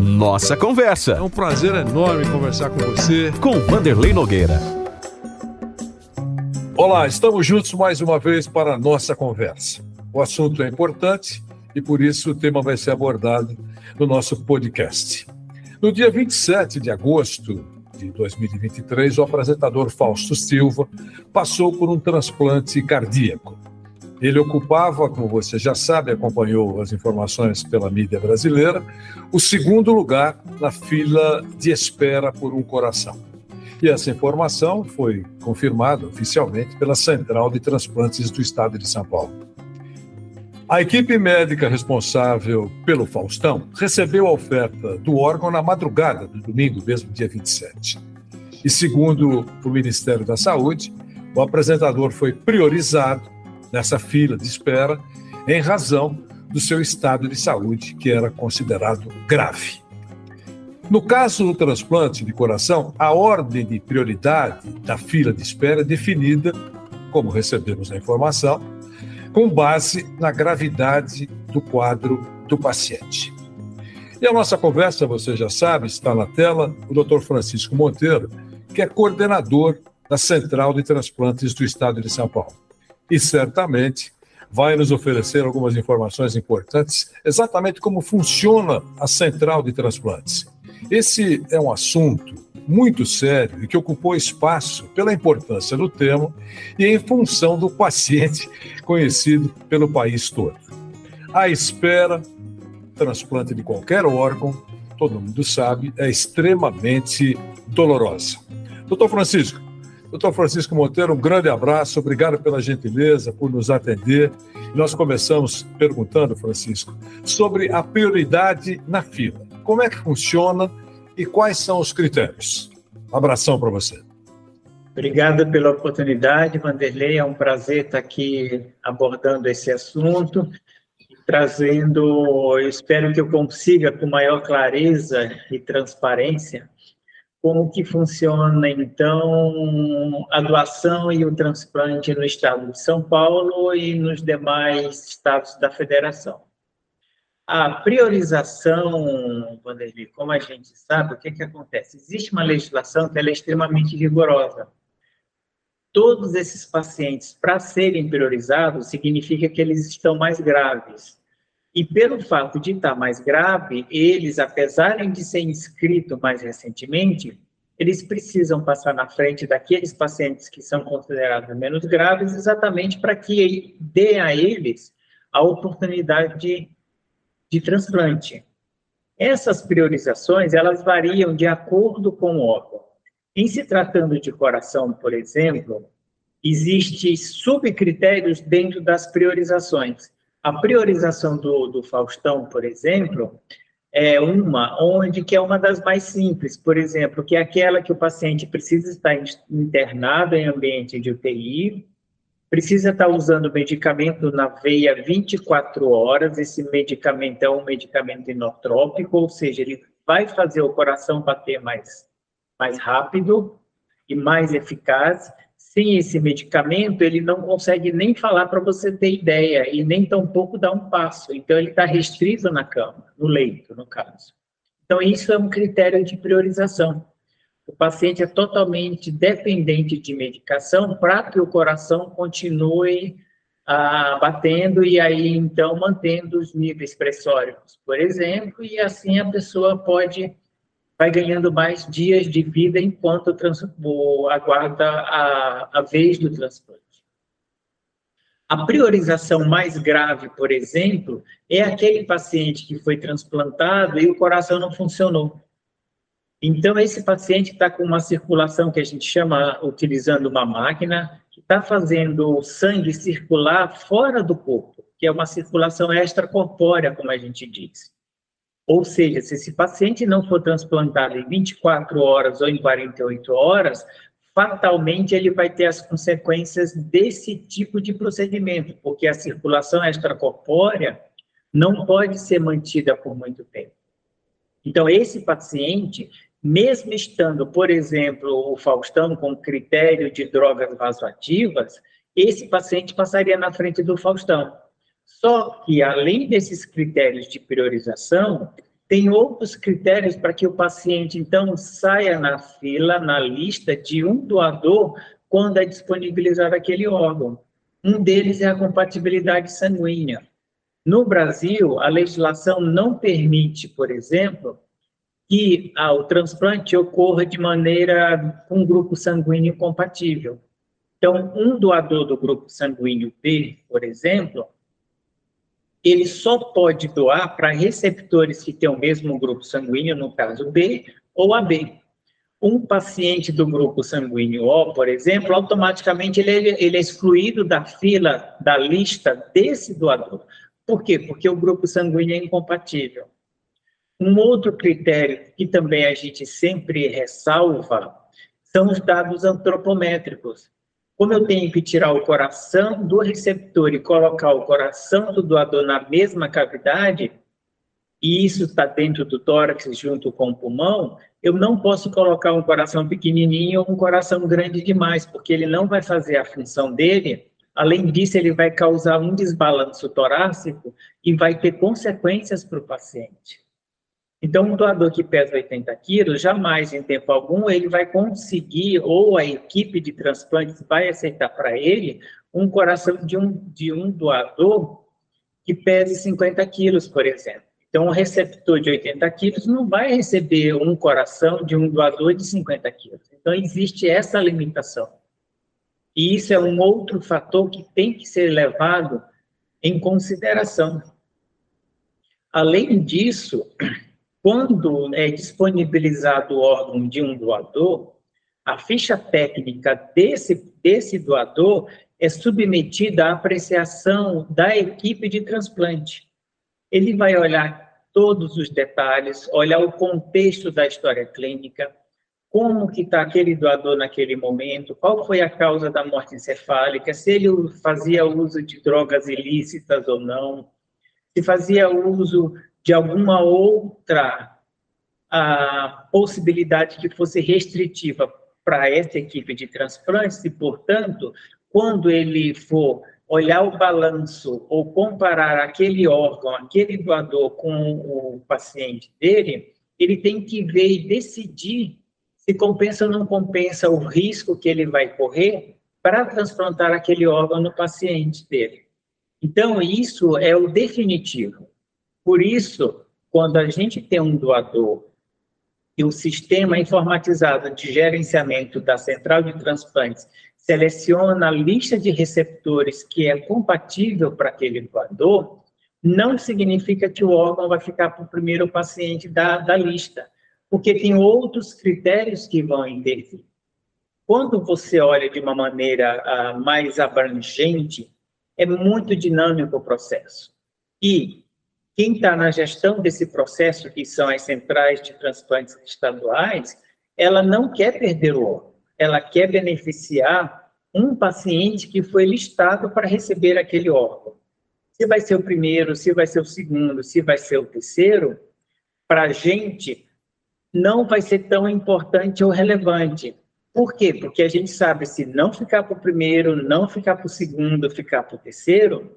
Nossa Conversa. É um prazer enorme conversar com você. Com Vanderlei Nogueira. Olá, estamos juntos mais uma vez para a nossa conversa. O assunto é importante e por isso o tema vai ser abordado no nosso podcast. No dia 27 de agosto de 2023, o apresentador Fausto Silva passou por um transplante cardíaco. Ele ocupava, como você já sabe, acompanhou as informações pela mídia brasileira, o segundo lugar na fila de espera por um coração. E essa informação foi confirmada oficialmente pela Central de Transplantes do Estado de São Paulo. A equipe médica responsável pelo Faustão recebeu a oferta do órgão na madrugada do domingo, mesmo dia 27. E segundo o Ministério da Saúde, o apresentador foi priorizado nessa fila de espera em razão do seu estado de saúde, que era considerado grave. No caso do transplante de coração, a ordem de prioridade da fila de espera é definida, como recebemos a informação, com base na gravidade do quadro do paciente. E a nossa conversa, você já sabe, está na tela, o Dr. Francisco Monteiro, que é coordenador da Central de Transplantes do Estado de São Paulo e certamente vai nos oferecer algumas informações importantes exatamente como funciona a central de transplantes. Esse é um assunto muito sério e que ocupou espaço pela importância do tema e em função do paciente conhecido pelo país todo. A espera, transplante de qualquer órgão, todo mundo sabe, é extremamente dolorosa. Doutor Francisco, Doutor Francisco Monteiro, um grande abraço, obrigado pela gentileza, por nos atender. Nós começamos perguntando, Francisco, sobre a prioridade na fila. Como é que funciona e quais são os critérios? Um abração para você. Obrigado pela oportunidade, Vanderlei. É um prazer estar aqui abordando esse assunto, trazendo, espero que eu consiga, com maior clareza e transparência, como que funciona, então, a doação e o transplante no estado de São Paulo e nos demais estados da federação. A priorização, Vanderlei, como a gente sabe, o que, que acontece? Existe uma legislação que é extremamente rigorosa. Todos esses pacientes, para serem priorizados, significa que eles estão mais graves. E pelo fato de estar mais grave, eles, apesar de ser inscritos mais recentemente, eles precisam passar na frente daqueles pacientes que são considerados menos graves, exatamente para que dê a eles a oportunidade de, de transplante. Essas priorizações, elas variam de acordo com o órgão. Em se tratando de coração, por exemplo, existem subcritérios dentro das priorizações. A priorização do, do Faustão, por exemplo, é uma onde que é uma das mais simples, por exemplo, que é aquela que o paciente precisa estar internado em ambiente de UTI, precisa estar usando medicamento na veia 24 horas, esse medicamento é um medicamento inotrópico, ou seja, ele vai fazer o coração bater mais, mais rápido e mais eficaz, sem esse medicamento, ele não consegue nem falar para você ter ideia e nem tampouco dar um passo. Então, ele está restrito na cama, no leito, no caso. Então, isso é um critério de priorização. O paciente é totalmente dependente de medicação para que o coração continue ah, batendo e aí, então, mantendo os níveis pressóricos, por exemplo, e assim a pessoa pode vai ganhando mais dias de vida enquanto o, aguarda a, a vez do transplante. A priorização mais grave, por exemplo, é aquele paciente que foi transplantado e o coração não funcionou. Então, esse paciente está com uma circulação que a gente chama, utilizando uma máquina, que está fazendo o sangue circular fora do corpo, que é uma circulação extracorpórea, como a gente diz. Ou seja, se esse paciente não for transplantado em 24 horas ou em 48 horas, fatalmente ele vai ter as consequências desse tipo de procedimento, porque a circulação extracorpórea não pode ser mantida por muito tempo. Então, esse paciente, mesmo estando, por exemplo, o Faustão com critério de drogas vasoativas, esse paciente passaria na frente do Faustão. Só que, além desses critérios de priorização, tem outros critérios para que o paciente, então, saia na fila, na lista de um doador quando é disponibilizado aquele órgão. Um deles é a compatibilidade sanguínea. No Brasil, a legislação não permite, por exemplo, que ah, o transplante ocorra de maneira com um grupo sanguíneo compatível. Então, um doador do grupo sanguíneo B, por exemplo, ele só pode doar para receptores que têm o mesmo grupo sanguíneo, no caso B ou AB. Um paciente do grupo sanguíneo O, por exemplo, automaticamente ele é, ele é excluído da fila, da lista desse doador. Por quê? Porque o grupo sanguíneo é incompatível. Um outro critério que também a gente sempre ressalva são os dados antropométricos. Como eu tenho que tirar o coração do receptor e colocar o coração do doador na mesma cavidade, e isso está dentro do tórax junto com o pulmão, eu não posso colocar um coração pequenininho ou um coração grande demais, porque ele não vai fazer a função dele Além disso, ele vai causar um desbalanço torácico e vai ter consequências para o paciente. Então, um doador que pesa 80 quilos, jamais, em tempo algum, ele vai conseguir, ou a equipe de transplantes vai aceitar para ele, um coração de um, de um doador que pese 50 quilos, por exemplo. Então, um receptor de 80 quilos não vai receber um coração de um doador de 50 quilos. Então, existe essa limitação. E isso é um outro fator que tem que ser levado em consideração. Além disso, quando é disponibilizado o órgão de um doador, a ficha técnica desse, desse doador é submetida à apreciação da equipe de transplante. Ele vai olhar todos os detalhes, olhar o contexto da história clínica, como que está aquele doador naquele momento, qual foi a causa da morte encefálica, se ele fazia uso de drogas ilícitas ou não, se fazia uso de alguma outra a possibilidade que fosse restritiva para essa equipe de transplantes e, portanto, quando ele for olhar o balanço ou comparar aquele órgão, aquele doador com o paciente dele, ele tem que ver e decidir se compensa ou não compensa o risco que ele vai correr para transplantar aquele órgão no paciente dele. Então, isso é o definitivo. Por isso, quando a gente tem um doador e o sistema informatizado de gerenciamento da central de transplantes seleciona a lista de receptores que é compatível para aquele doador, não significa que o órgão vai ficar para o primeiro paciente da, da lista porque tem outros critérios que vão intervir. Quando você olha de uma maneira uh, mais abrangente, é muito dinâmico o processo. E quem está na gestão desse processo, que são as centrais de transplantes estaduais, ela não quer perder o órgão, ela quer beneficiar um paciente que foi listado para receber aquele órgão. Se vai ser o primeiro, se vai ser o segundo, se vai ser o terceiro, para a gente não vai ser tão importante ou relevante. Por quê? Porque a gente sabe se não ficar para o primeiro, não ficar para o segundo, ficar para o terceiro,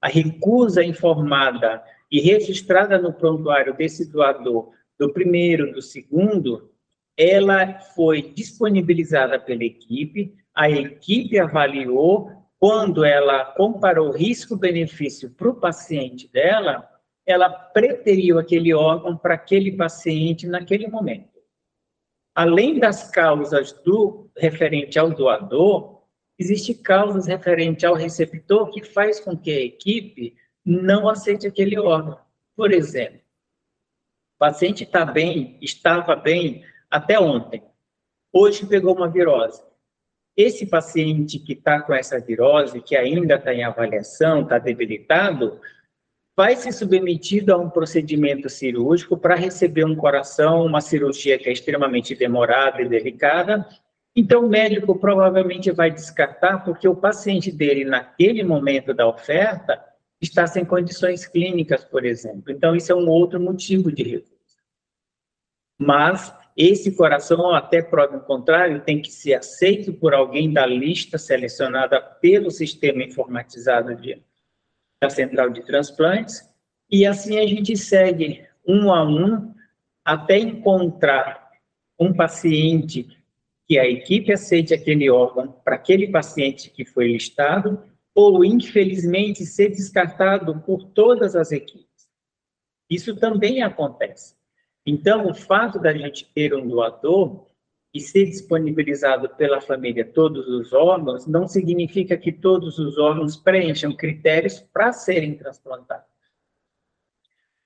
a recusa informada e registrada no prontuário desse doador do primeiro, do segundo, ela foi disponibilizada pela equipe, a equipe avaliou, quando ela comparou risco-benefício para o paciente dela, ela preteriu aquele órgão para aquele paciente naquele momento. Além das causas do referente ao doador, existe causas referente ao receptor que faz com que a equipe não aceite aquele órgão. Por exemplo, o paciente está bem, estava bem até ontem. Hoje pegou uma virose. Esse paciente que está com essa virose, que ainda está em avaliação, está debilitado, vai ser submetido a um procedimento cirúrgico para receber um coração, uma cirurgia que é extremamente demorada e delicada. Então, o médico provavelmente vai descartar, porque o paciente dele, naquele momento da oferta, está sem condições clínicas, por exemplo. Então, isso é um outro motivo de recusa. Mas esse coração, até prova contrário, tem que ser aceito por alguém da lista selecionada pelo sistema informatizado de da central de transplantes, e assim a gente segue um a um, até encontrar um paciente que a equipe aceite aquele órgão para aquele paciente que foi listado, ou, infelizmente, ser descartado por todas as equipes. Isso também acontece. Então, o fato da gente ter um doador e ser disponibilizado pela família todos os órgãos, não significa que todos os órgãos preencham critérios para serem transplantados.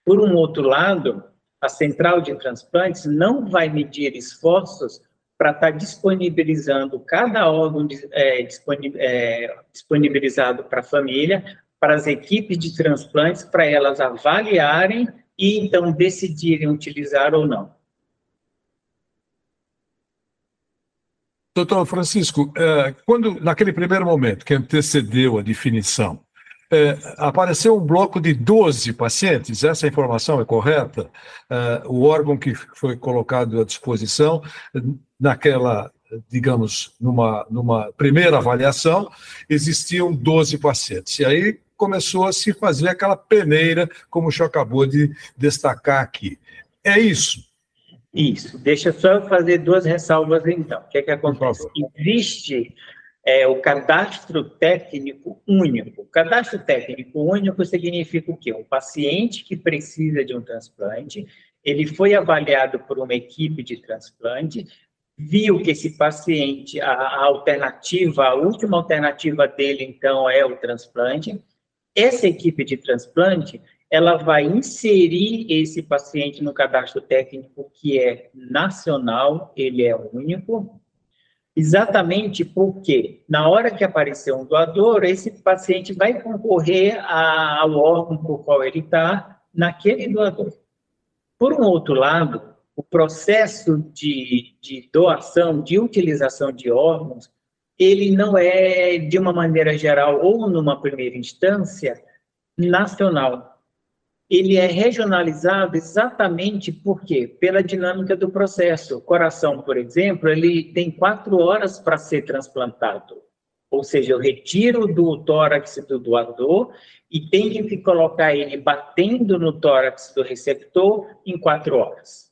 Por um outro lado, a central de transplantes não vai medir esforços para estar tá disponibilizando cada órgão é, é, disponibilizado para a família, para as equipes de transplantes, para elas avaliarem e então decidirem utilizar ou não. Doutor Francisco, é, quando naquele primeiro momento que antecedeu a definição, é, apareceu um bloco de 12 pacientes, essa informação é correta? É, o órgão que foi colocado à disposição, naquela, digamos, numa, numa primeira avaliação, existiam 12 pacientes. E aí começou a se fazer aquela peneira, como o senhor acabou de destacar aqui. É isso? Isso. Deixa eu só fazer duas ressalvas, então. O que é que acontece? Existe é o cadastro técnico único. O cadastro técnico único significa o quê? Um paciente que precisa de um transplante, ele foi avaliado por uma equipe de transplante, viu que esse paciente, a, a alternativa, a última alternativa dele, então, é o transplante. Essa equipe de transplante, ela vai inserir esse paciente no cadastro técnico que é nacional, ele é único, Exatamente porque, na hora que aparecer um doador, esse paciente vai concorrer ao órgão por qual ele está, naquele doador. Por um outro lado, o processo de, de doação, de utilização de órgãos, ele não é, de uma maneira geral ou numa primeira instância, nacional ele é regionalizado exatamente por quê? Pela dinâmica do processo. O coração, por exemplo, ele tem quatro horas para ser transplantado. Ou seja, eu retiro do tórax do doador e tenho que colocar ele batendo no tórax do receptor em quatro horas.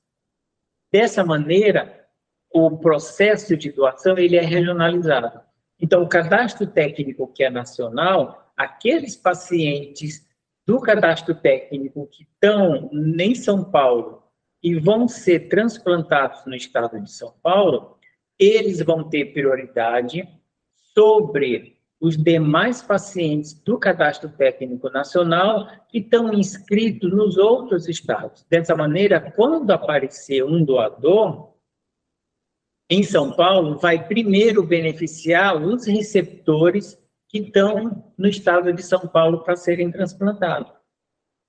Dessa maneira, o processo de doação ele é regionalizado. Então, o cadastro técnico que é nacional, aqueles pacientes do cadastro técnico que estão em São Paulo e vão ser transplantados no estado de São Paulo, eles vão ter prioridade sobre os demais pacientes do cadastro técnico nacional que estão inscritos nos outros estados. Dessa maneira, quando aparecer um doador em São Paulo, vai primeiro beneficiar os receptores que estão no estado de São Paulo para serem transplantados.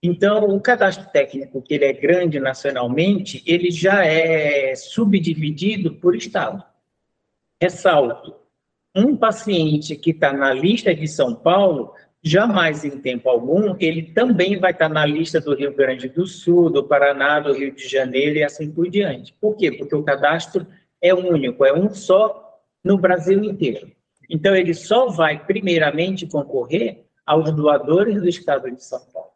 Então, o cadastro técnico, que ele é grande nacionalmente, ele já é subdividido por estado. Ressalto, um paciente que está na lista de São Paulo, jamais em tempo algum, ele também vai estar tá na lista do Rio Grande do Sul, do Paraná, do Rio de Janeiro e assim por diante. Por quê? Porque o cadastro é único, é um só no Brasil inteiro. Então, ele só vai, primeiramente, concorrer aos doadores do Estado de São Paulo.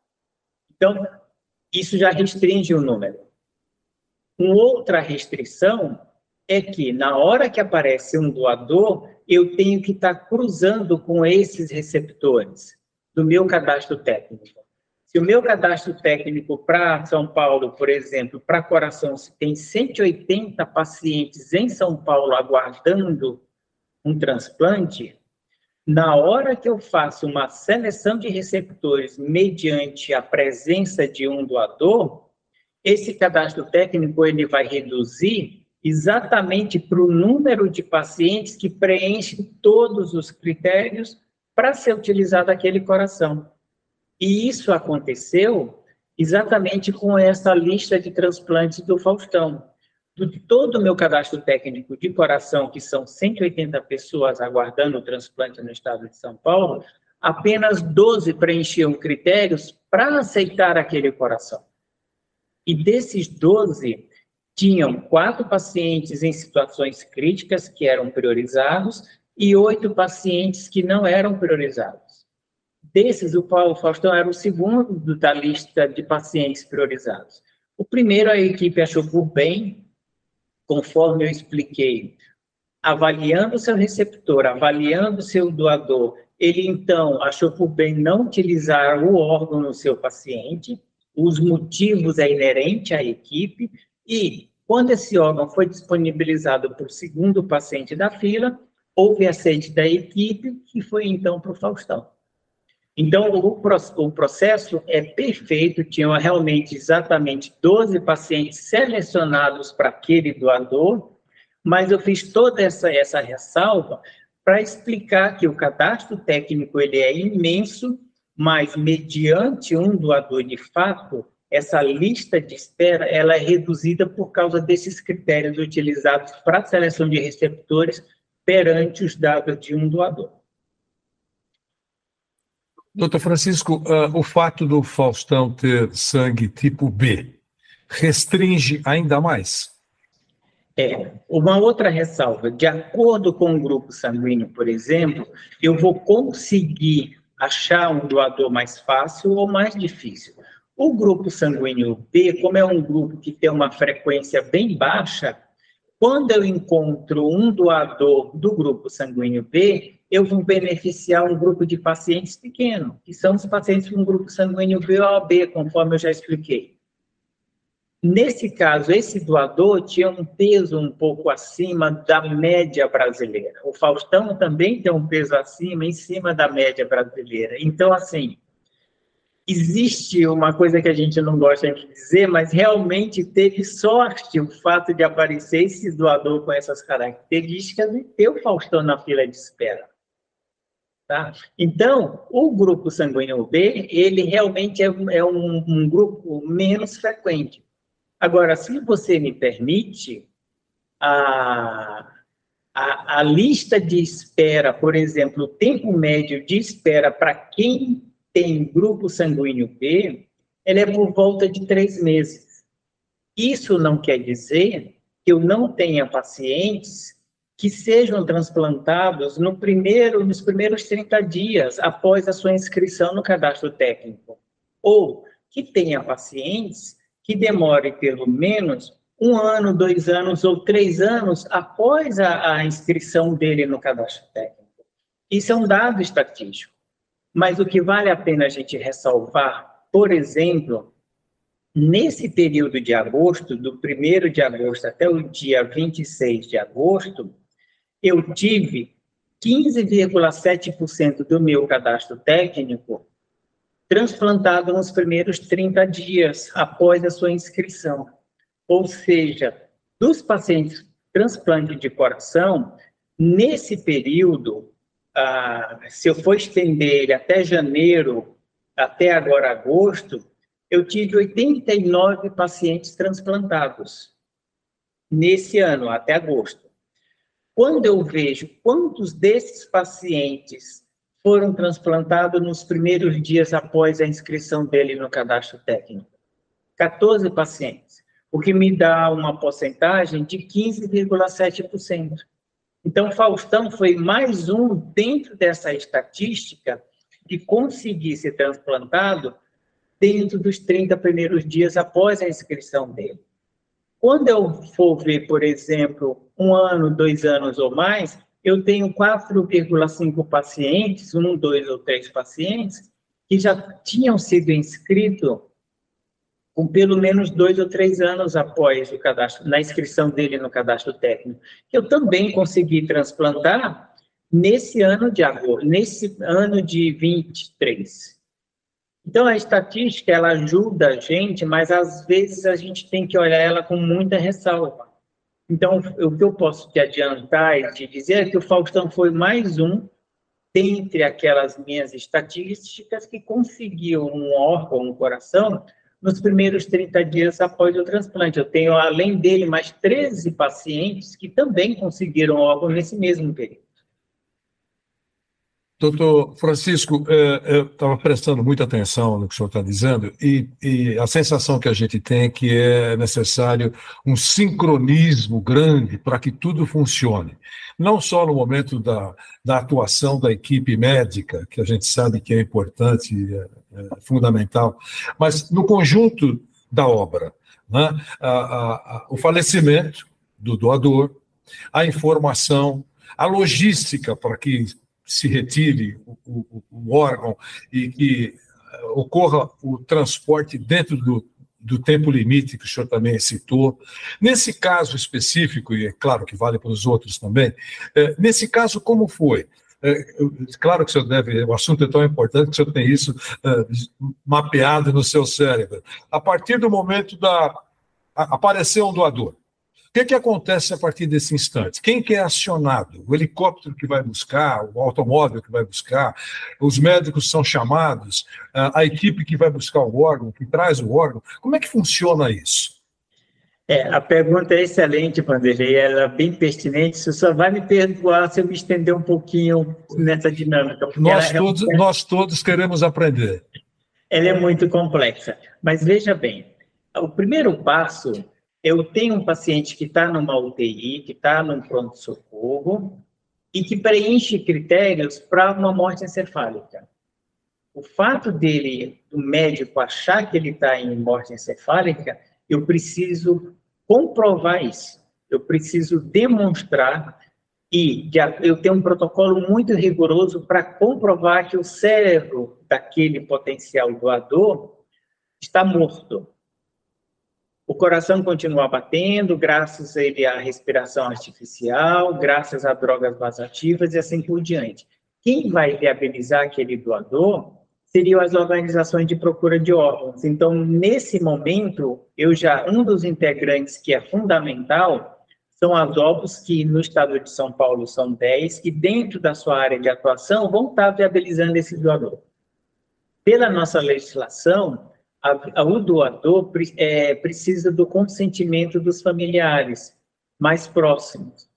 Então, isso já restringe o número. Uma outra restrição é que, na hora que aparece um doador, eu tenho que estar cruzando com esses receptores do meu cadastro técnico. Se o meu cadastro técnico para São Paulo, por exemplo, para coração, se tem 180 pacientes em São Paulo aguardando um transplante, na hora que eu faço uma seleção de receptores mediante a presença de um doador, esse cadastro técnico ele vai reduzir exatamente para o número de pacientes que preenchem todos os critérios para ser utilizado aquele coração. E isso aconteceu exatamente com essa lista de transplantes do Faustão de todo o meu cadastro técnico de coração, que são 180 pessoas aguardando o transplante no estado de São Paulo, apenas 12 preenchiam critérios para aceitar aquele coração. E desses 12, tinham quatro pacientes em situações críticas que eram priorizados e oito pacientes que não eram priorizados. Desses, o Paulo Faustão era o segundo da lista de pacientes priorizados. O primeiro, a equipe achou por bem, conforme eu expliquei, avaliando seu receptor, avaliando seu doador, ele então achou por bem não utilizar o órgão no seu paciente, os motivos é inerente à equipe, e quando esse órgão foi disponibilizado para o segundo paciente da fila, houve aceite da equipe, que foi então para o Faustão. Então, o, o processo é perfeito, tinham realmente exatamente 12 pacientes selecionados para aquele doador, mas eu fiz toda essa, essa ressalva para explicar que o cadastro técnico ele é imenso, mas mediante um doador de fato, essa lista de espera ela é reduzida por causa desses critérios utilizados para a seleção de receptores perante os dados de um doador. Doutor Francisco, uh, o fato do Faustão ter sangue tipo B restringe ainda mais? É, uma outra ressalva, de acordo com o grupo sanguíneo, por exemplo, eu vou conseguir achar um doador mais fácil ou mais difícil. O grupo sanguíneo B, como é um grupo que tem uma frequência bem baixa, quando eu encontro um doador do grupo sanguíneo B, eu vou beneficiar um grupo de pacientes pequeno, que são os pacientes com grupo sanguíneo B ou AB, conforme eu já expliquei. Nesse caso, esse doador tinha um peso um pouco acima da média brasileira. O Faustão também tem um peso acima, em cima da média brasileira. Então, assim, existe uma coisa que a gente não gosta de dizer, mas realmente teve sorte o fato de aparecer esse doador com essas características e ter o Faustão na fila de espera. Tá? Então, o grupo sanguíneo B, ele realmente é, é um, um grupo menos frequente. Agora, se você me permite, a, a, a lista de espera, por exemplo, o tempo médio de espera para quem tem grupo sanguíneo B, ele é por volta de três meses. Isso não quer dizer que eu não tenha pacientes que sejam transplantados no primeiro, nos primeiros 30 dias após a sua inscrição no cadastro técnico. Ou que tenha pacientes que demorem pelo menos um ano, dois anos ou três anos após a, a inscrição dele no cadastro técnico. Isso é um dado estatístico. Mas o que vale a pena a gente ressalvar, por exemplo, nesse período de agosto, do 1 de agosto até o dia 26 de agosto, eu tive 15,7% do meu cadastro técnico transplantado nos primeiros 30 dias após a sua inscrição. Ou seja, dos pacientes transplante de coração, nesse período, ah, se eu for estender ele até janeiro, até agora agosto, eu tive 89 pacientes transplantados nesse ano, até agosto. Quando eu vejo quantos desses pacientes foram transplantados nos primeiros dias após a inscrição dele no cadastro técnico? 14 pacientes, o que me dá uma porcentagem de 15,7%. Então, Faustão foi mais um dentro dessa estatística de conseguir ser transplantado dentro dos 30 primeiros dias após a inscrição dele. Quando eu for ver, por exemplo, um ano, dois anos ou mais, eu tenho 4,5 pacientes, um, dois ou três pacientes, que já tinham sido inscritos com pelo menos dois ou três anos após o cadastro, na inscrição dele no cadastro técnico, que eu também consegui transplantar nesse ano de agosto, nesse ano de 23. Então, a estatística, ela ajuda a gente, mas às vezes a gente tem que olhar ela com muita ressalva. Então, o que eu posso te adiantar e te dizer é que o Faustão foi mais um dentre aquelas minhas estatísticas que conseguiu um órgão, um coração, nos primeiros 30 dias após o transplante. Eu tenho, além dele, mais 13 pacientes que também conseguiram órgão nesse mesmo período. Doutor Francisco, eu estava prestando muita atenção no que o senhor está dizendo e, e, a sensação que a gente tem é que é necessário um sincronismo grande para que tudo funcione. Não só no momento da, da atuação da equipe médica, que a gente sabe que é importante, é, é fundamental, mas no conjunto da obra. né? a, a, a, o falecimento do doador, a informação, a logística para que se retire o, o, o órgão e que ocorra o transporte dentro do, do tempo limite que o senhor também citou. Nesse caso específico, e é claro que vale para os outros também, é, nesse caso, como foi? É, claro que o senhor deve, o assunto é tão importante que o senhor tem isso mapeado no seu cérebro. A partir do momento da. apareceu um doador que, que acontece a partir desse instante? Quem que é acionado? O helicóptero que vai buscar, o automóvel que vai buscar, os médicos são chamados, a equipe que vai buscar o órgão, que traz o órgão. Como é que funciona isso? É, a pergunta é excelente, Vanderlei, ela é bem pertinente. Você só vai me perdoar se eu me estender um pouquinho nessa dinâmica. Nós todos, é... nós todos queremos aprender. Ela é muito complexa. Mas veja bem, o primeiro passo eu tenho um paciente que está numa UTI, que está num pronto-socorro e que preenche critérios para uma morte encefálica. O fato dele, do médico, achar que ele está em morte encefálica, eu preciso comprovar isso. Eu preciso demonstrar e eu tenho um protocolo muito rigoroso para comprovar que o cérebro daquele potencial doador está morto. O coração continua batendo, graças a ele à respiração artificial, graças a drogas vasativas e assim por diante. Quem vai viabilizar aquele doador seriam as organizações de procura de órgãos. Então, nesse momento, eu já um dos integrantes que é fundamental são as OBOS, que no estado de São Paulo são 10, que dentro da sua área de atuação vão estar viabilizando esse doador. Pela nossa legislação, a, o doador é, precisa do consentimento dos familiares mais próximos.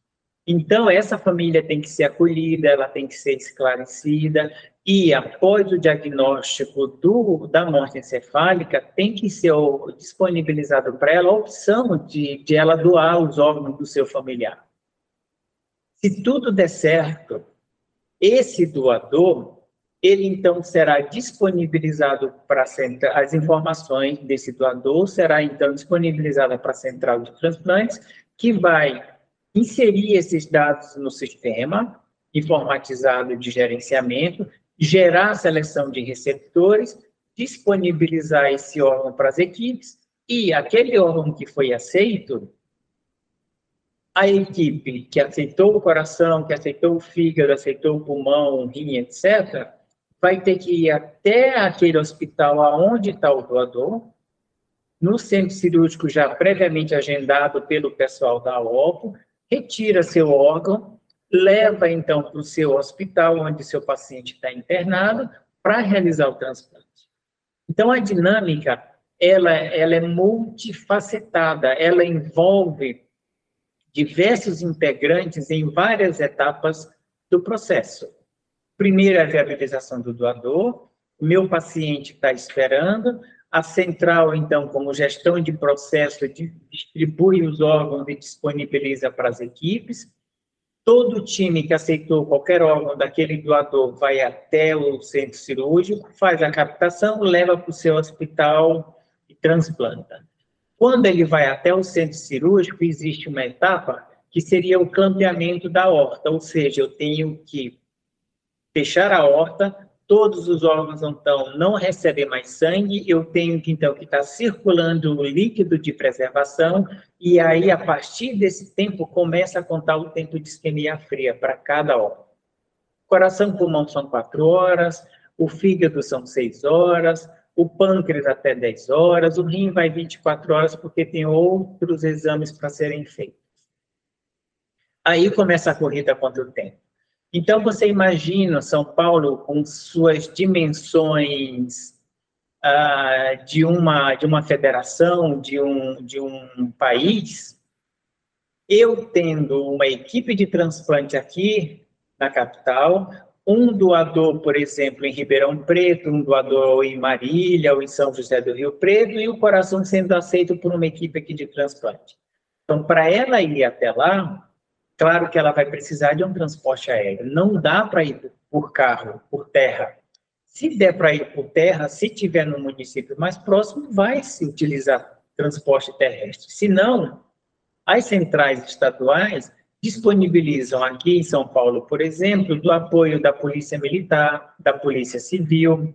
Então, essa família tem que ser acolhida, ela tem que ser esclarecida, e após o diagnóstico do, da morte encefálica, tem que ser disponibilizado para ela a opção de, de ela doar os órgãos do seu familiar. Se tudo der certo, esse doador ele então será disponibilizado para as informações desse doador será então disponibilizada para a central de transplantes, que vai inserir esses dados no sistema informatizado de gerenciamento, gerar a seleção de receptores, disponibilizar esse órgão para as equipes e aquele órgão que foi aceito, a equipe que aceitou o coração, que aceitou o fígado, aceitou o pulmão, o rim, etc., vai ter que ir até aquele hospital aonde está o doador, no centro cirúrgico já previamente agendado pelo pessoal da OPO, retira seu órgão, leva então para o seu hospital onde seu paciente está internado para realizar o transplante. Então a dinâmica ela, ela é multifacetada, ela envolve diversos integrantes em várias etapas do processo. Primeiro a viabilização do doador, meu paciente está esperando, a central, então, como gestão de processo, distribui os órgãos e disponibiliza para as equipes. Todo time que aceitou qualquer órgão daquele doador vai até o centro cirúrgico, faz a captação, leva para o seu hospital e transplanta. Quando ele vai até o centro cirúrgico, existe uma etapa que seria o clampeamento da horta, ou seja, eu tenho que fechar a horta, todos os órgãos então não recebem mais sangue, eu tenho que então que estar tá circulando o líquido de preservação e aí a partir desse tempo começa a contar o tempo de isquemia fria para cada órgão. Coração pulmão são quatro horas, o fígado são seis horas, o pâncreas até 10 horas, o rim vai 24 horas porque tem outros exames para serem feitos. Aí começa a corrida contra o tempo. Então, você imagina São Paulo com suas dimensões ah, de, uma, de uma federação, de um, de um país, eu tendo uma equipe de transplante aqui na capital, um doador, por exemplo, em Ribeirão Preto, um doador em Marília ou em São José do Rio Preto, e o coração sendo aceito por uma equipe aqui de transplante. Então, para ela ir até lá, Claro que ela vai precisar de um transporte aéreo. Não dá para ir por carro, por terra. Se der para ir por terra, se tiver no município mais próximo, vai se utilizar transporte terrestre. Se não, as centrais estaduais disponibilizam aqui em São Paulo, por exemplo, do apoio da Polícia Militar, da Polícia Civil.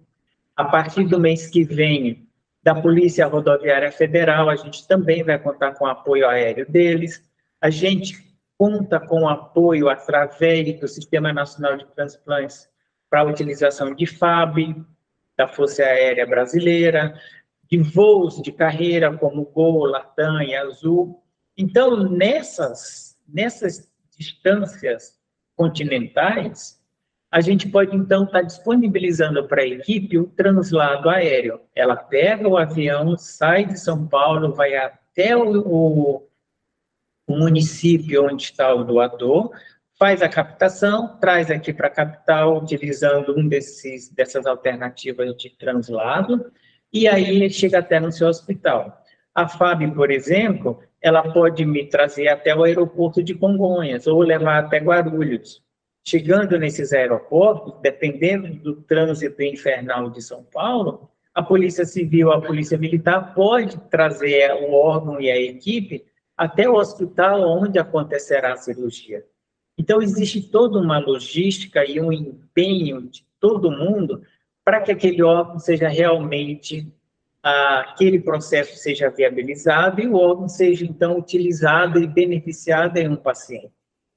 A partir do mês que vem, da Polícia Rodoviária Federal, a gente também vai contar com o apoio aéreo deles. A gente conta com apoio através do Sistema Nacional de Transplantes para a utilização de FAB, da Força Aérea Brasileira, de voos de carreira como Gol, Latam e Azul. Então, nessas, nessas distâncias continentais, a gente pode, então, estar tá disponibilizando para a equipe o translado aéreo. Ela pega o avião, sai de São Paulo, vai até o, o, o município onde está o doador, faz a captação, traz aqui para a capital, utilizando um desses, dessas alternativas de translado, e aí chega até no seu hospital. A FAB, por exemplo, ela pode me trazer até o aeroporto de Congonhas, ou levar até Guarulhos. Chegando nesses aeroportos, dependendo do trânsito infernal de São Paulo, a Polícia Civil, a Polícia Militar pode trazer o órgão e a equipe até o hospital onde acontecerá a cirurgia. Então, existe toda uma logística e um empenho de todo mundo para que aquele órgão seja realmente, ah, aquele processo seja viabilizado e o órgão seja, então, utilizado e beneficiado em um paciente.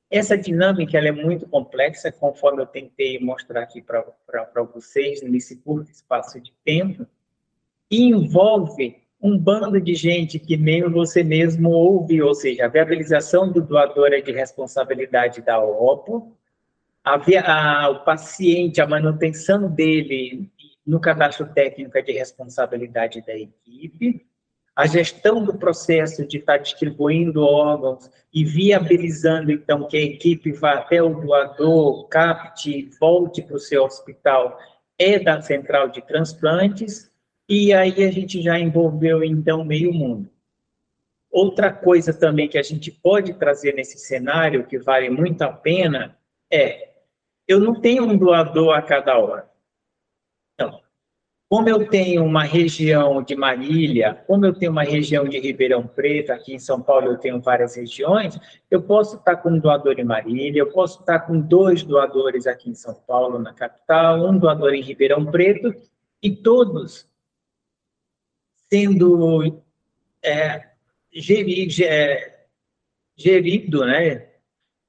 Essa dinâmica é muito complexa, conforme eu tentei mostrar aqui para vocês nesse curto espaço de tempo, e envolve um bando de gente que nem você mesmo ouve, ou seja, a viabilização do doador é de responsabilidade da OPO, a, a, o paciente, a manutenção dele no cadastro técnico é de responsabilidade da equipe, a gestão do processo de estar distribuindo órgãos e viabilizando, então, que a equipe vá até o doador, capte, volte para o seu hospital, é da central de transplantes, e aí a gente já envolveu, então, meio mundo. Outra coisa também que a gente pode trazer nesse cenário, que vale muito a pena, é, eu não tenho um doador a cada hora. Como eu tenho uma região de Marília, como eu tenho uma região de Ribeirão Preto, aqui em São Paulo eu tenho várias regiões, eu posso estar com um doador em Marília, eu posso estar com dois doadores aqui em São Paulo, na capital, um doador em Ribeirão Preto, e todos sendo é, é, gerido né,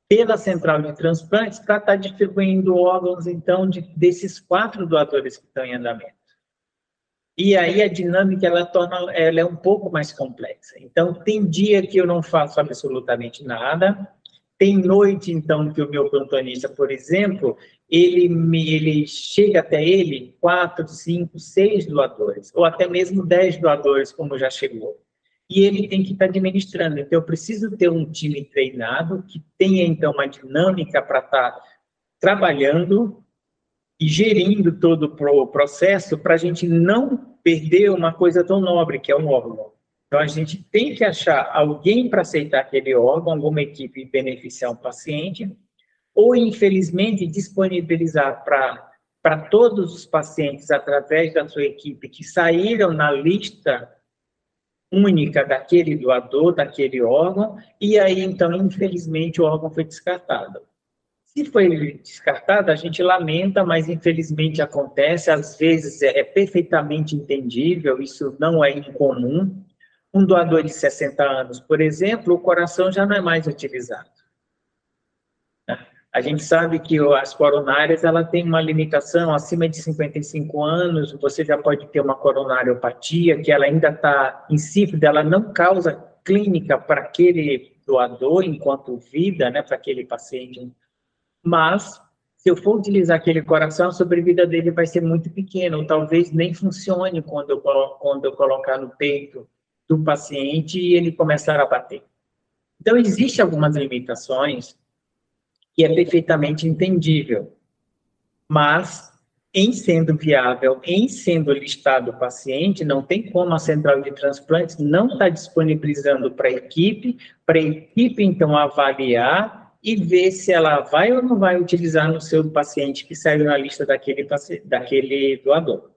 pela central de transplantes para estar distribuindo órgãos, então, de, desses quatro doadores que estão em andamento. E aí a dinâmica ela torna ela é um pouco mais complexa. Então tem dia que eu não faço absolutamente nada, tem noite então que o meu plantonista, por exemplo, ele me ele chega até ele quatro, cinco, seis doadores ou até mesmo dez doadores como já chegou. E ele tem que estar administrando. Então eu preciso ter um time treinado que tenha então uma dinâmica para estar trabalhando e gerindo todo o processo para a gente não perder uma coisa tão nobre que é um órgão. Então, a gente tem que achar alguém para aceitar aquele órgão, alguma equipe beneficiar um paciente, ou, infelizmente, disponibilizar para todos os pacientes, através da sua equipe, que saíram na lista única daquele doador, daquele órgão, e aí, então, infelizmente, o órgão foi descartado. Se foi descartada, a gente lamenta, mas infelizmente acontece, às vezes é, é perfeitamente entendível, isso não é incomum. Um doador de 60 anos, por exemplo, o coração já não é mais utilizado. A gente sabe que as coronárias ela tem uma limitação acima de 55 anos, você já pode ter uma coronariopatia que ela ainda está insípida, ela não causa clínica para aquele doador enquanto vida, né, para aquele paciente mas se eu for utilizar aquele coração, a sobrevida dele vai ser muito pequena, ou talvez nem funcione quando eu, quando eu colocar no peito do paciente e ele começar a bater. Então, existem algumas limitações que é perfeitamente entendível, mas em sendo viável, em sendo listado o paciente, não tem como a central de transplantes não estar tá disponibilizando para a equipe, para a equipe então avaliar e ver se ela vai ou não vai utilizar no seu paciente que saiu na lista daquele, daquele doador.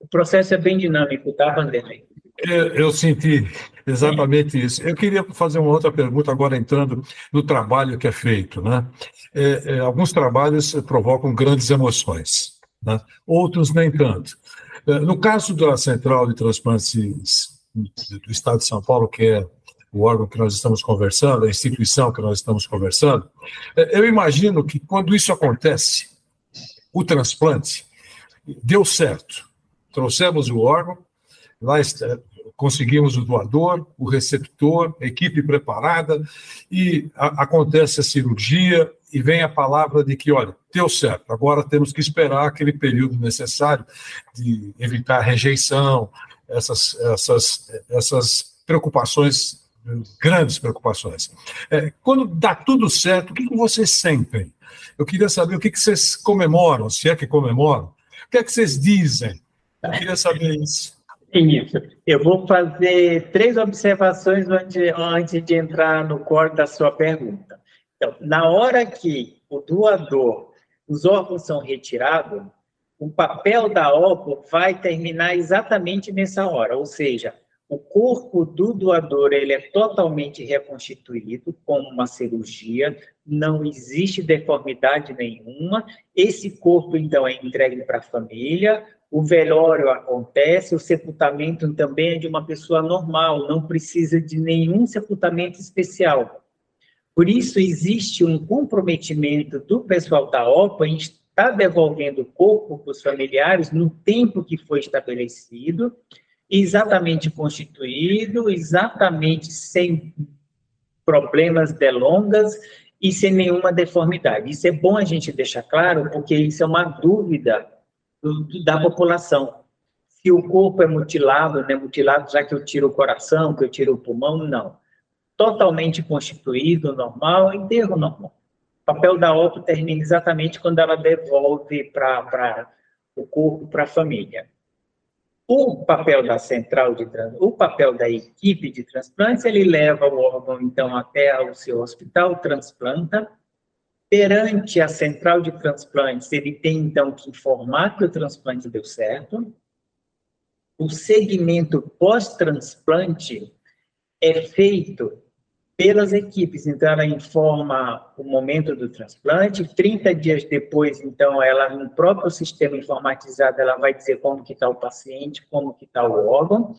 O processo é bem dinâmico, tá, Vanderlei? Eu senti exatamente isso. Eu queria fazer uma outra pergunta, agora entrando no trabalho que é feito. Né? É, é, alguns trabalhos provocam grandes emoções, né? outros nem tanto. É, no caso da Central de Transplantes do Estado de São Paulo, que é o órgão que nós estamos conversando, a instituição que nós estamos conversando, é, eu imagino que quando isso acontece, o transplante deu certo. Trouxemos o órgão, lá está, conseguimos o doador, o receptor, a equipe preparada, e a, acontece a cirurgia, e vem a palavra de que, olha, deu certo, agora temos que esperar aquele período necessário de evitar rejeição, essas, essas, essas preocupações, grandes preocupações. É, quando dá tudo certo, o que, que vocês sentem? Eu queria saber o que, que vocês comemoram, se é que comemoram, o que é que vocês dizem? Eu queria saber isso. Isso. Eu vou fazer três observações antes de entrar no core da sua pergunta. Então, na hora que o doador, os órgãos são retirados, o papel da OPO vai terminar exatamente nessa hora, ou seja, o corpo do doador ele é totalmente reconstituído como uma cirurgia, não existe deformidade nenhuma. Esse corpo então é entregue para a família, o velório acontece, o sepultamento também é de uma pessoa normal, não precisa de nenhum sepultamento especial. Por isso, existe um comprometimento do pessoal da OPA em estar devolvendo o corpo para os familiares no tempo que foi estabelecido, exatamente constituído, exatamente sem problemas delongas e sem nenhuma deformidade. Isso é bom a gente deixar claro, porque isso é uma dúvida da população. Se o corpo é mutilado, não é mutilado já que eu tiro o coração, que eu tiro o pulmão, não. Totalmente constituído, normal, enterro normal. O papel da OPA termina exatamente quando ela devolve para o corpo para a família. O papel da central de o papel da equipe de transplantes, ele leva o órgão então até o seu hospital, transplanta, Perante a central de transplantes, ele tem então que informar que o transplante deu certo. O segmento pós-transplante é feito pelas equipes, então ela informa o momento do transplante, 30 dias depois, então, ela no próprio sistema informatizado, ela vai dizer como que está o paciente, como que está o órgão,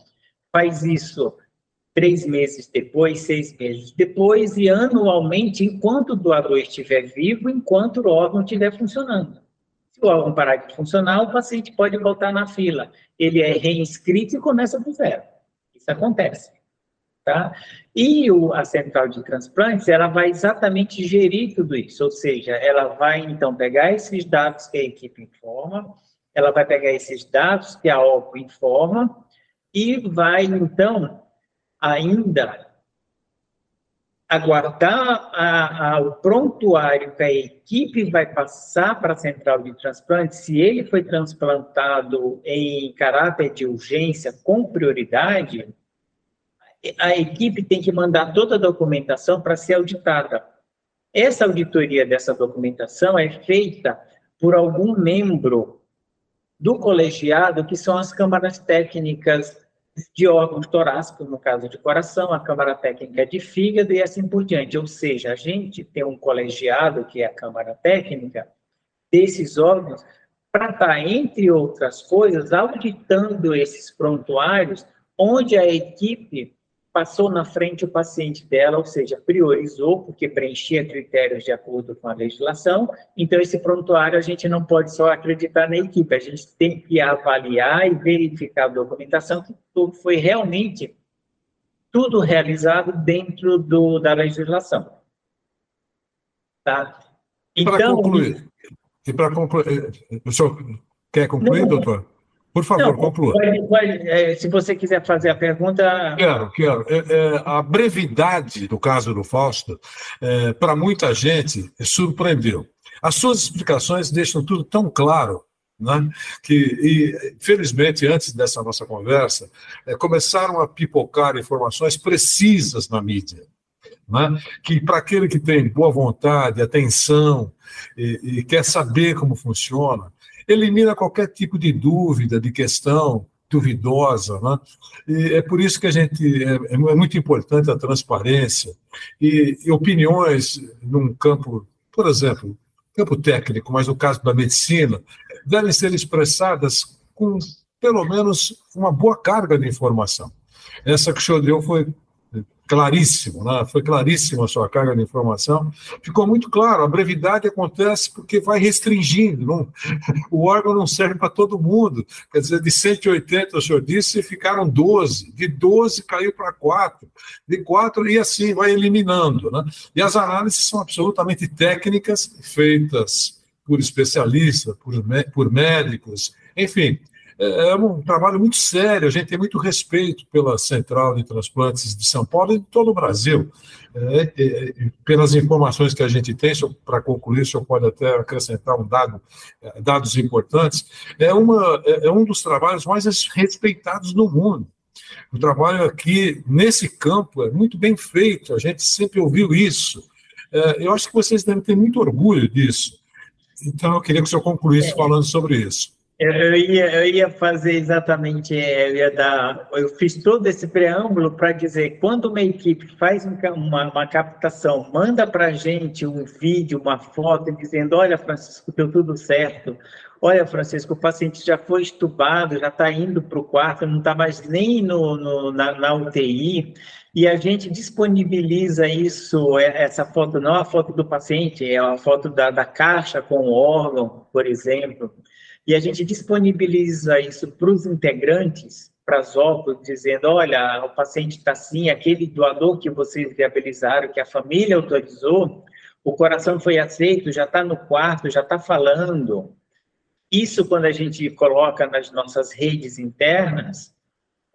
faz isso três meses depois, seis meses depois, e anualmente, enquanto o doador estiver vivo, enquanto o órgão estiver funcionando. Se o órgão parar de funcionar, o paciente pode voltar na fila. Ele é reinscrito e começa do zero. Isso acontece. Tá? E o, a central de transplantes, ela vai exatamente gerir tudo isso, ou seja, ela vai então pegar esses dados que a equipe informa, ela vai pegar esses dados que a OPO informa e vai então ainda aguardar a, a, o prontuário que a equipe vai passar para a central de transplante, se ele foi transplantado em caráter de urgência com prioridade, a equipe tem que mandar toda a documentação para ser auditada. Essa auditoria dessa documentação é feita por algum membro do colegiado, que são as câmaras técnicas de órgãos torácicos, no caso de coração, a Câmara Técnica de fígado e assim por diante. Ou seja, a gente tem um colegiado, que é a Câmara Técnica, desses órgãos, para estar, entre outras coisas, auditando esses prontuários, onde a equipe passou na frente o paciente dela, ou seja, priorizou, porque preenchia critérios de acordo com a legislação. Então, esse prontuário a gente não pode só acreditar na equipe, a gente tem que avaliar e verificar a documentação que tudo foi realmente tudo realizado dentro do, da legislação. Tá? Então, para concluir, e para concluir, o senhor quer concluir, não, doutor? Por favor, Não, conclua. Pode, pode, é, se você quiser fazer a pergunta. Quero, quero. É, é, a brevidade do caso do Fausto, é, para muita gente, surpreendeu. As suas explicações deixam tudo tão claro né? que, e, felizmente, antes dessa nossa conversa, é, começaram a pipocar informações precisas na mídia. Né? Que para aquele que tem boa vontade, atenção e, e quer saber como funciona, elimina qualquer tipo de dúvida, de questão duvidosa, né? E é por isso que a gente é, é, é muito importante a transparência e, e, opiniões num campo, por exemplo, campo técnico, mas no caso da medicina, devem ser expressadas com pelo menos uma boa carga de informação. Essa que o deu foi claríssimo, né? foi claríssima a sua carga de informação. Ficou muito claro, a brevidade acontece porque vai restringindo, não, o órgão não serve para todo mundo. Quer dizer, de 180, o senhor disse, ficaram 12, de 12 caiu para 4, de 4 e assim vai eliminando. Né? E as análises são absolutamente técnicas, feitas por especialistas, por, por médicos, enfim, é, é um trabalho muito sério, a gente tem muito respeito pela Central de Transplantes de São Paulo e de todo o Brasil. É, é, pelas informações que a gente tem, para concluir, o senhor pode até acrescentar um dado, é, dados importantes, é, uma, é, é um dos trabalhos mais respeitados no mundo. O trabalho aqui, nesse campo, é muito bem feito, a gente sempre ouviu isso. É, eu acho que vocês devem ter muito orgulho disso. Então, eu queria que o senhor concluísse falando sobre isso. Eu ia, eu ia fazer exatamente, eu ia dar, eu fiz todo esse preâmbulo para dizer, quando uma equipe faz uma, uma captação, manda para a gente um vídeo, uma foto, dizendo, olha, Francisco, deu tudo certo, olha, Francisco, o paciente já foi estubado, já está indo para o quarto, não está mais nem no, no na, na, UTI, e a gente disponibiliza isso, é, essa foto não é a foto do paciente, é a foto da, da caixa com o órgão, por exemplo, e a gente disponibiliza isso para os integrantes, para as óculos, dizendo, olha, o paciente está assim, aquele doador que vocês viabilizaram, que a família autorizou, o coração foi aceito, já está no quarto, já está falando. Isso, quando a gente coloca nas nossas redes internas,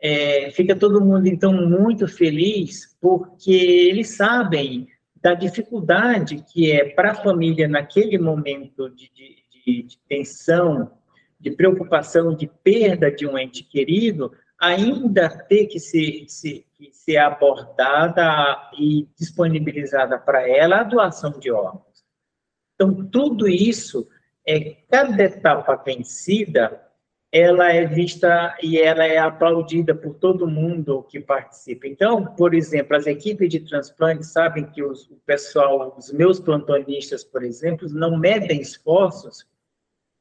é, fica todo mundo, então, muito feliz, porque eles sabem da dificuldade que é para a família, naquele momento de, de, de tensão, de preocupação de perda de um ente querido, ainda ter que ser, se, que ser abordada e disponibilizada para ela a doação de órgãos. Então, tudo isso, é, cada etapa vencida, ela é vista e ela é aplaudida por todo mundo que participa. Então, por exemplo, as equipes de transplante sabem que os, o pessoal, os meus plantonistas, por exemplo, não medem esforços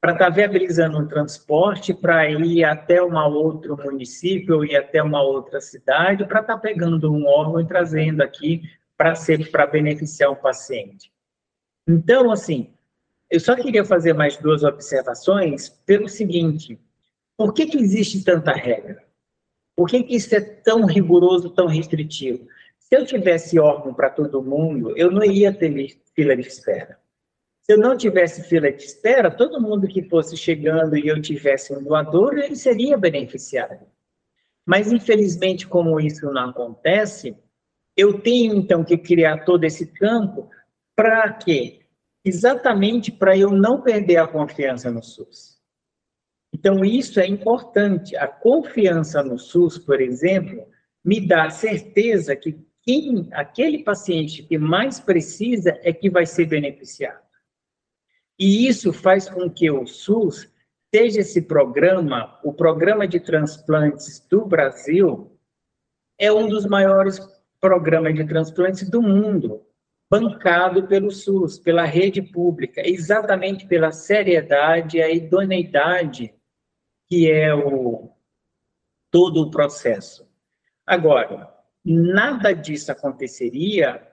para estar tá viabilizando um transporte para ir até um outro município ou ir até uma outra cidade, para estar tá pegando um órgão e trazendo aqui para ser para beneficiar o paciente. Então, assim, eu só queria fazer mais duas observações pelo seguinte: por que, que existe tanta regra? Por que, que isso é tão rigoroso, tão restritivo? Se eu tivesse órgão para todo mundo, eu não ia ter fila de espera. Se eu não tivesse fila de espera, todo mundo que fosse chegando e eu tivesse um doador, ele seria beneficiário. Mas, infelizmente, como isso não acontece, eu tenho, então, que criar todo esse campo para quê? Exatamente para eu não perder a confiança no SUS. Então, isso é importante. A confiança no SUS, por exemplo, me dá certeza que quem, aquele paciente que mais precisa é que vai ser beneficiado. E isso faz com que o SUS seja esse programa, o programa de transplantes do Brasil, é um dos maiores programas de transplantes do mundo, bancado pelo SUS, pela rede pública, exatamente pela seriedade e a idoneidade que é o todo o processo. Agora, nada disso aconteceria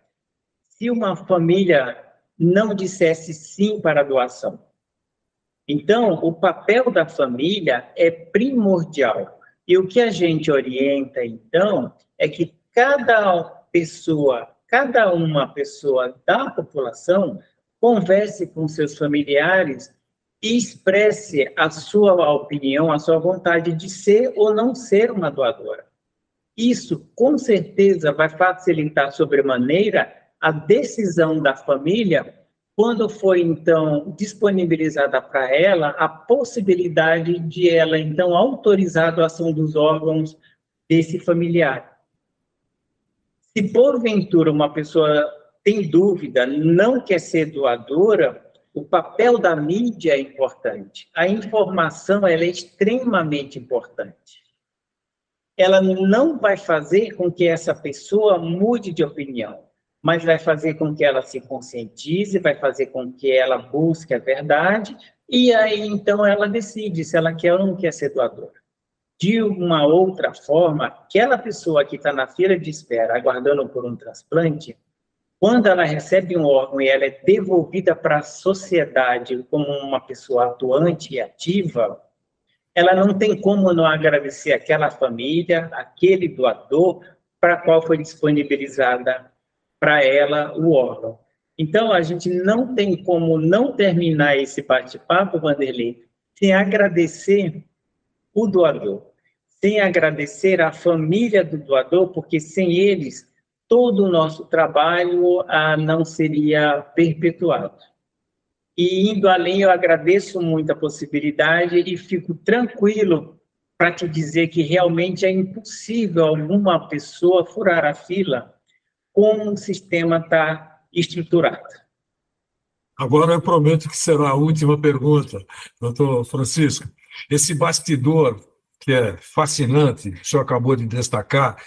se uma família não dissesse sim para a doação. Então, o papel da família é primordial. E o que a gente orienta, então, é que cada pessoa, cada uma pessoa da população, converse com seus familiares e expresse a sua opinião, a sua vontade de ser ou não ser uma doadora. Isso, com certeza, vai facilitar sobremaneira a decisão da família quando foi então disponibilizada para ela a possibilidade de ela então autorizar a doação dos órgãos desse familiar. Se porventura uma pessoa tem dúvida, não quer ser doadora, o papel da mídia é importante. A informação é extremamente importante. ela não vai fazer com que essa pessoa mude de opinião, mas vai fazer com que ela se conscientize, vai fazer com que ela busque a verdade, e aí então ela decide se ela quer ou não quer ser doadora. De uma outra forma, aquela pessoa que está na fila de espera, aguardando por um transplante, quando ela recebe um órgão e ela é devolvida para a sociedade como uma pessoa atuante e ativa, ela não tem como não agradecer aquela família, aquele doador para qual foi disponibilizada para ela o órgão. Então, a gente não tem como não terminar esse bate-papo, Vanderlei, sem agradecer o doador, sem agradecer a família do doador, porque sem eles, todo o nosso trabalho ah, não seria perpetuado. E indo além, eu agradeço muito a possibilidade e fico tranquilo para te dizer que realmente é impossível alguma pessoa furar a fila como o sistema está estruturado. Agora eu prometo que será a última pergunta, doutor Francisco. Esse bastidor que é fascinante, o senhor acabou de destacar,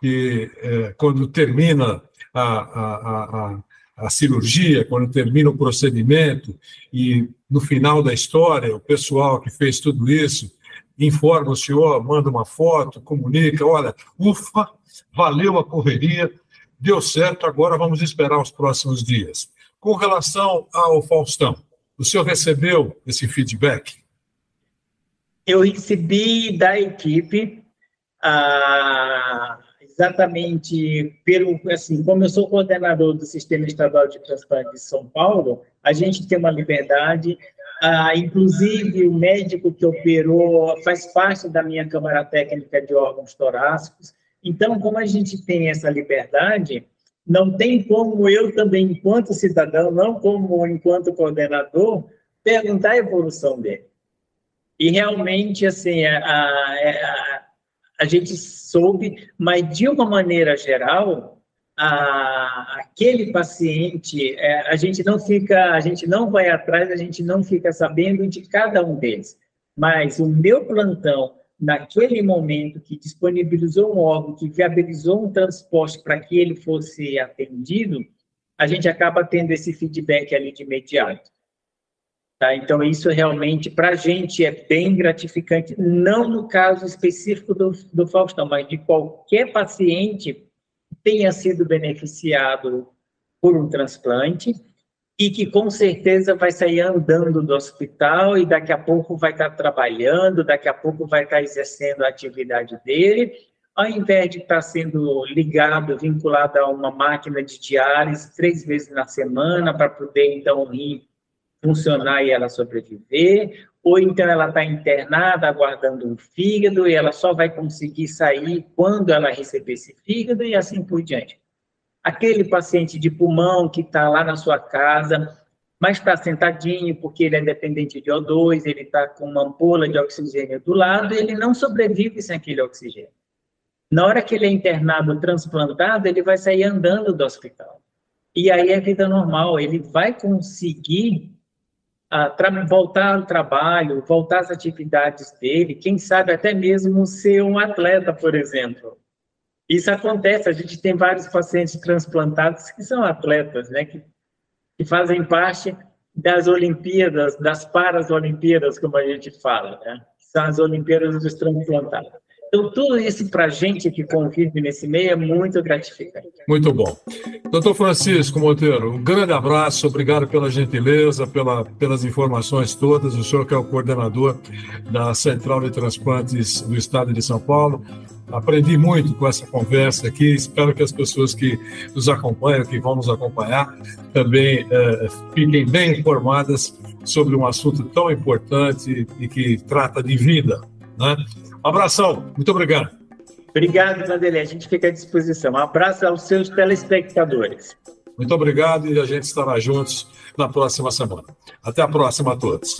que é, quando termina a, a, a, a cirurgia, quando termina o procedimento, e no final da história, o pessoal que fez tudo isso informa o senhor, manda uma foto, comunica, olha, ufa, valeu a correria, deu certo, agora vamos esperar os próximos dias. Com relação ao Faustão, o senhor recebeu esse feedback? Eu recebi da equipe ah, exatamente pelo assim, como eu sou coordenador do Sistema Estadual de Transplante de São Paulo, a gente tem uma liberdade. Ah, inclusive, o médico que operou faz parte da minha Câmara Técnica de Órgãos Torácicos. Então, como a gente tem essa liberdade, não tem como eu também, enquanto cidadão, não como enquanto coordenador, perguntar a evolução dele. E realmente, assim, a, a, a gente soube, mas de uma maneira geral, a, aquele paciente, é, a gente não fica, a gente não vai atrás, a gente não fica sabendo de cada um deles. Mas o meu plantão, naquele momento que disponibilizou um órgão, que viabilizou um transporte para que ele fosse atendido, a gente acaba tendo esse feedback ali de imediato. Tá? Então, isso realmente, para a gente, é bem gratificante, não no caso específico do, do Faustão, mas de qualquer paciente tenha sido beneficiado por um transplante e que com certeza vai sair andando do hospital e daqui a pouco vai estar trabalhando, daqui a pouco vai estar exercendo a atividade dele, ao invés de estar sendo ligado, vinculado a uma máquina de diálise três vezes na semana para poder então ir funcionar e ela sobreviver, ou então ela está internada aguardando um fígado e ela só vai conseguir sair quando ela receber esse fígado e assim por diante. Aquele paciente de pulmão que está lá na sua casa, mas está sentadinho porque ele é dependente de O2, ele está com uma ampola de oxigênio do lado, ele não sobrevive sem aquele oxigênio. Na hora que ele é internado, transplantado, ele vai sair andando do hospital. E aí é vida normal, ele vai conseguir voltar ao trabalho, voltar às atividades dele, quem sabe até mesmo ser um atleta, por exemplo. Isso acontece, a gente tem vários pacientes transplantados que são atletas, né, que, que fazem parte das Olimpíadas, das Paralimpíadas, como a gente fala, né? São as Olimpíadas dos transplantados. Então, tudo isso para a gente que convive nesse meio é muito gratificante. Muito bom. Doutor Francisco Monteiro, um grande abraço, obrigado pela gentileza, pela, pelas informações todas. O senhor que é o coordenador da Central de Transplantes do Estado de São Paulo. Aprendi muito com essa conversa aqui. Espero que as pessoas que nos acompanham, que vão nos acompanhar, também é, fiquem bem informadas sobre um assunto tão importante e que trata de vida. Né? Abração, muito obrigado. Obrigado, Vanderlei. A gente fica à disposição. Um abraço aos seus telespectadores. Muito obrigado e a gente estará juntos na próxima semana. Até a próxima a todos.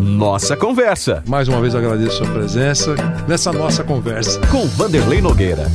Nossa Conversa. Mais uma vez agradeço a sua presença nessa nossa conversa. Com Vanderlei Nogueira.